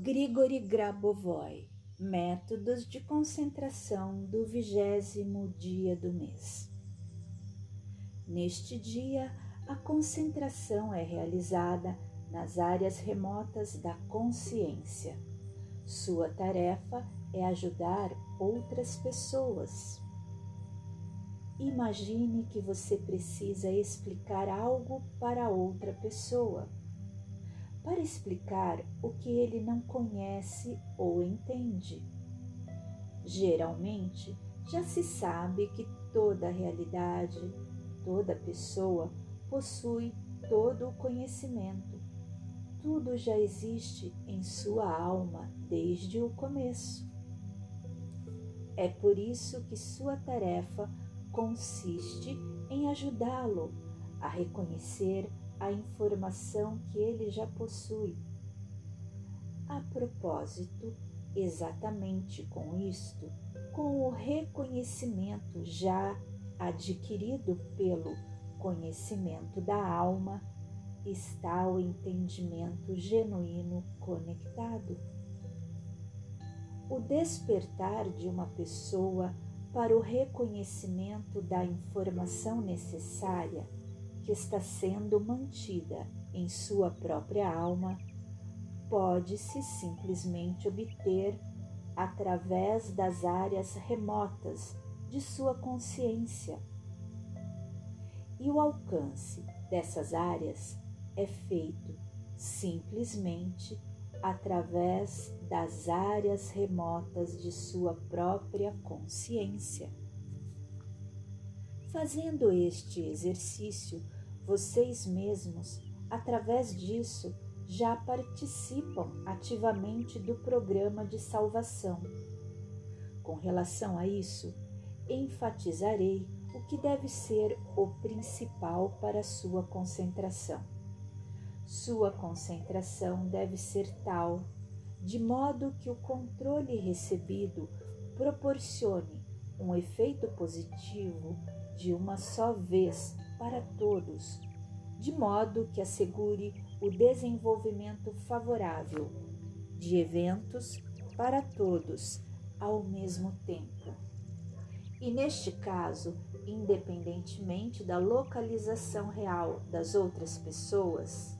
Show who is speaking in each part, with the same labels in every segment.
Speaker 1: Grigori Grabovoi Métodos de concentração do vigésimo dia do mês. Neste dia, a concentração é realizada nas áreas remotas da consciência. Sua tarefa é ajudar outras pessoas. Imagine que você precisa explicar algo para outra pessoa para explicar o que ele não conhece ou entende. Geralmente, já se sabe que toda realidade, toda pessoa possui todo o conhecimento. Tudo já existe em sua alma desde o começo. É por isso que sua tarefa consiste em ajudá-lo a reconhecer a informação que ele já possui. A propósito, exatamente com isto, com o reconhecimento já adquirido pelo conhecimento da alma, está o entendimento genuíno conectado. O despertar de uma pessoa para o reconhecimento da informação necessária que está sendo mantida em sua própria alma pode-se simplesmente obter através das áreas remotas de sua consciência. E o alcance dessas áreas é feito simplesmente através das áreas remotas de sua própria consciência. Fazendo este exercício, vocês mesmos, através disso, já participam ativamente do programa de salvação. Com relação a isso, enfatizarei o que deve ser o principal para sua concentração. Sua concentração deve ser tal, de modo que o controle recebido proporcione um efeito positivo de uma só vez para todos, de modo que assegure o desenvolvimento favorável de eventos para todos ao mesmo tempo. E neste caso, independentemente da localização real das outras pessoas,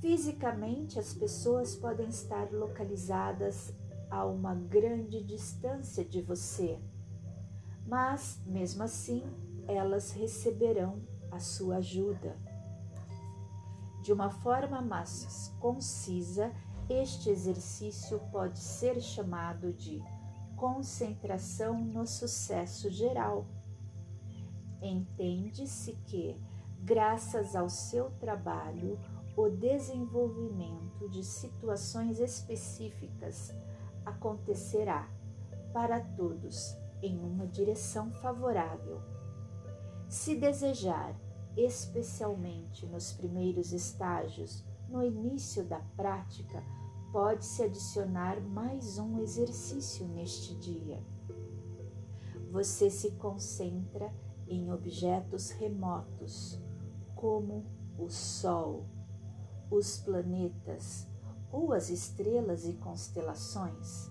Speaker 1: fisicamente as pessoas podem estar localizadas a uma grande distância de você, mas mesmo assim elas receberão a sua ajuda. De uma forma mais concisa, este exercício pode ser chamado de concentração no sucesso geral. Entende-se que, graças ao seu trabalho, o desenvolvimento de situações específicas acontecerá para todos em uma direção favorável se desejar, especialmente nos primeiros estágios, no início da prática, pode-se adicionar mais um exercício neste dia. Você se concentra em objetos remotos, como o Sol, os planetas ou as estrelas e constelações.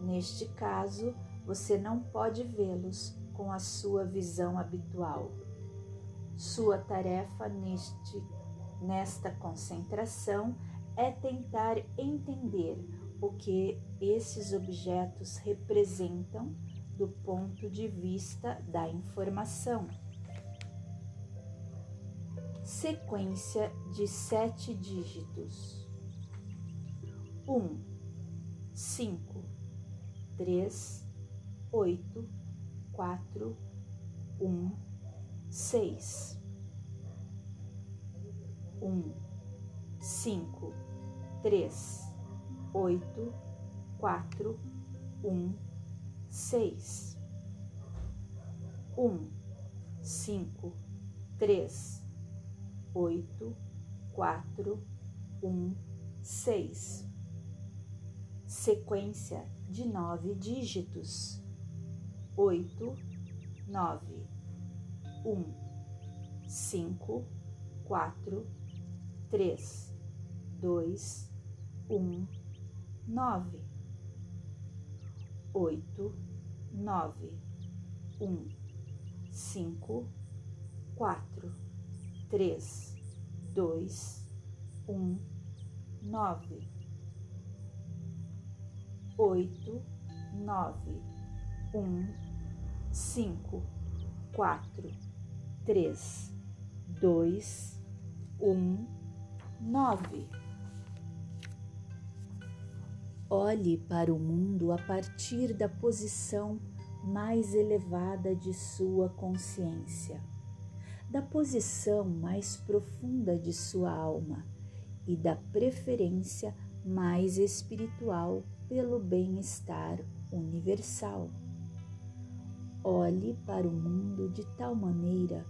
Speaker 1: Neste caso, você não pode vê-los com a sua visão habitual. Sua tarefa neste, nesta concentração é tentar entender o que esses objetos representam do ponto de vista da informação. Sequência de sete dígitos: um, cinco, três, oito quatro, um, seis, um, cinco, três, oito, quatro, um, seis, um, cinco, três, oito, quatro, um, seis. Sequência de nove dígitos oito, nove, um, cinco, quatro, três, dois, um, nove, oito, nove, um, cinco, quatro, três, dois, um, nove, oito, nove, um, cinco, quatro, três, dois, um, nove. Olhe para o mundo a partir da posição mais elevada de sua consciência, da posição mais profunda de sua alma e da preferência mais espiritual pelo bem-estar universal. Olhe para o mundo de tal maneira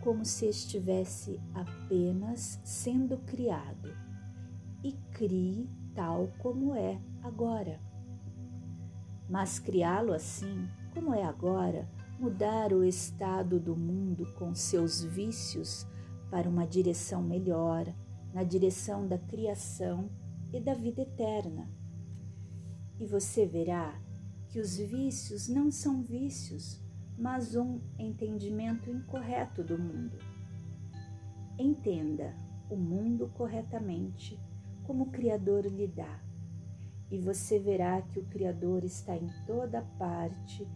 Speaker 1: como se estivesse apenas sendo criado e crie tal como é agora. Mas criá-lo assim, como é agora, mudar o estado do mundo com seus vícios para uma direção melhor, na direção da criação e da vida eterna. E você verá que os vícios não são vícios, mas um entendimento incorreto do mundo. Entenda o mundo corretamente como o Criador lhe dá, e você verá que o Criador está em toda parte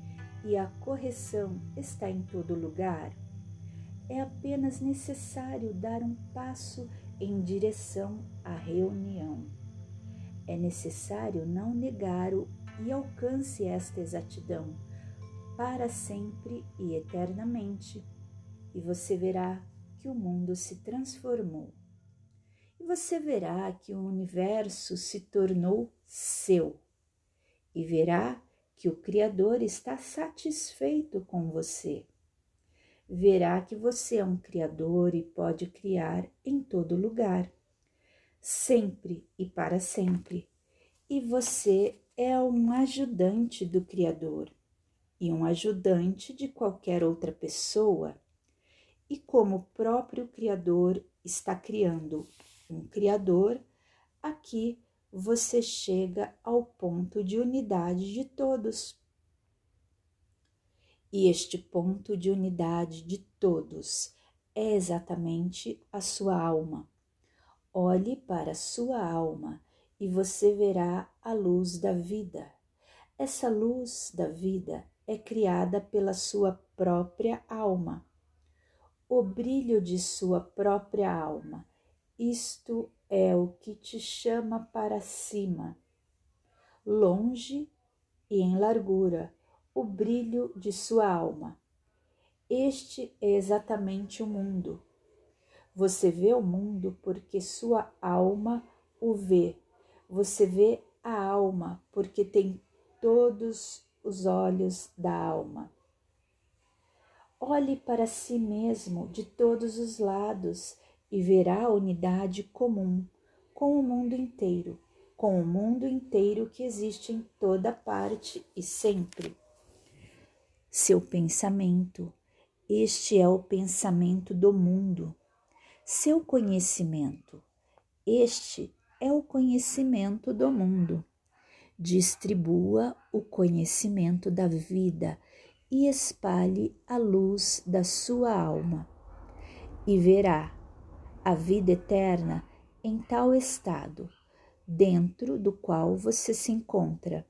Speaker 1: e a correção está em todo lugar. É apenas necessário dar um passo em direção à reunião. É necessário não negar o e alcance esta exatidão para sempre e eternamente, e você verá que o mundo se transformou. E você verá que o universo se tornou seu, e verá que o Criador está satisfeito com você. Verá que você é um Criador e pode criar em todo lugar, sempre e para sempre, e você é um ajudante do Criador e um ajudante de qualquer outra pessoa. E como o próprio Criador está criando um Criador, aqui você chega ao ponto de unidade de todos. E este ponto de unidade de todos é exatamente a sua alma. Olhe para a sua alma e você verá a luz da vida. Essa luz da vida é criada pela sua própria alma. O brilho de sua própria alma isto é o que te chama para cima, longe e em largura, o brilho de sua alma. Este é exatamente o mundo. Você vê o mundo porque sua alma o vê. Você vê a alma porque tem todos os olhos da alma. Olhe para si mesmo de todos os lados e verá a unidade comum com o mundo inteiro, com o mundo inteiro que existe em toda parte e sempre. Seu pensamento, este é o pensamento do mundo. Seu conhecimento, este é o conhecimento do mundo. Distribua o conhecimento da vida e espalhe a luz da sua alma, e verá a vida eterna em tal estado, dentro do qual você se encontra.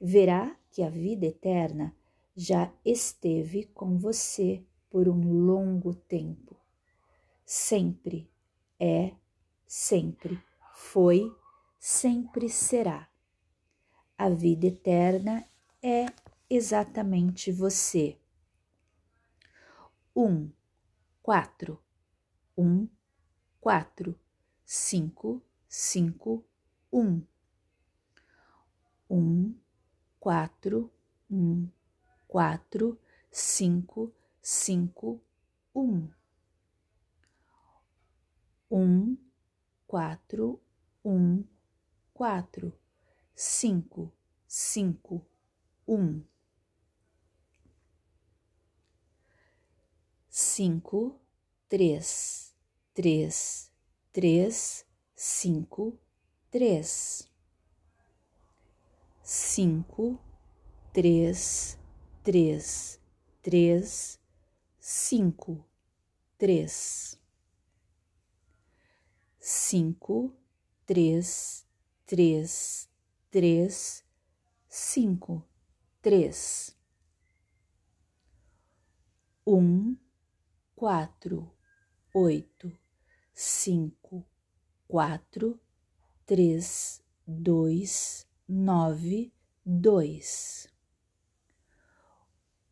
Speaker 1: Verá que a vida eterna já esteve com você por um longo tempo. Sempre é, sempre foi, sempre será. A vida eterna é exatamente você. Um, quatro um, quatro, cinco, cinco, um. Um, quatro, um, quatro, cinco, cinco, um. Um, quatro, um, quatro, cinco, cinco, um. Cinco, três três, três, cinco, três, cinco, três, três, três, cinco, três, cinco, três, três, três, cinco, três, um, quatro, oito, cinco, quatro, três, dois, nove, dois,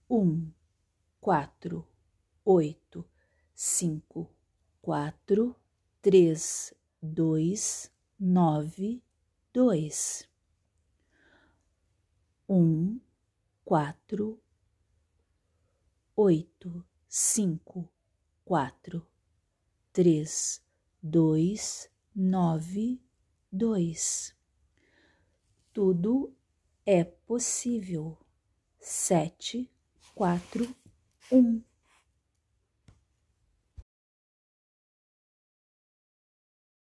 Speaker 1: um, quatro, oito, cinco, quatro, três, dois, nove, dois, um, quatro, oito, cinco, quatro, três, dois, nove, dois. Tudo é possível. Sete, quatro, um.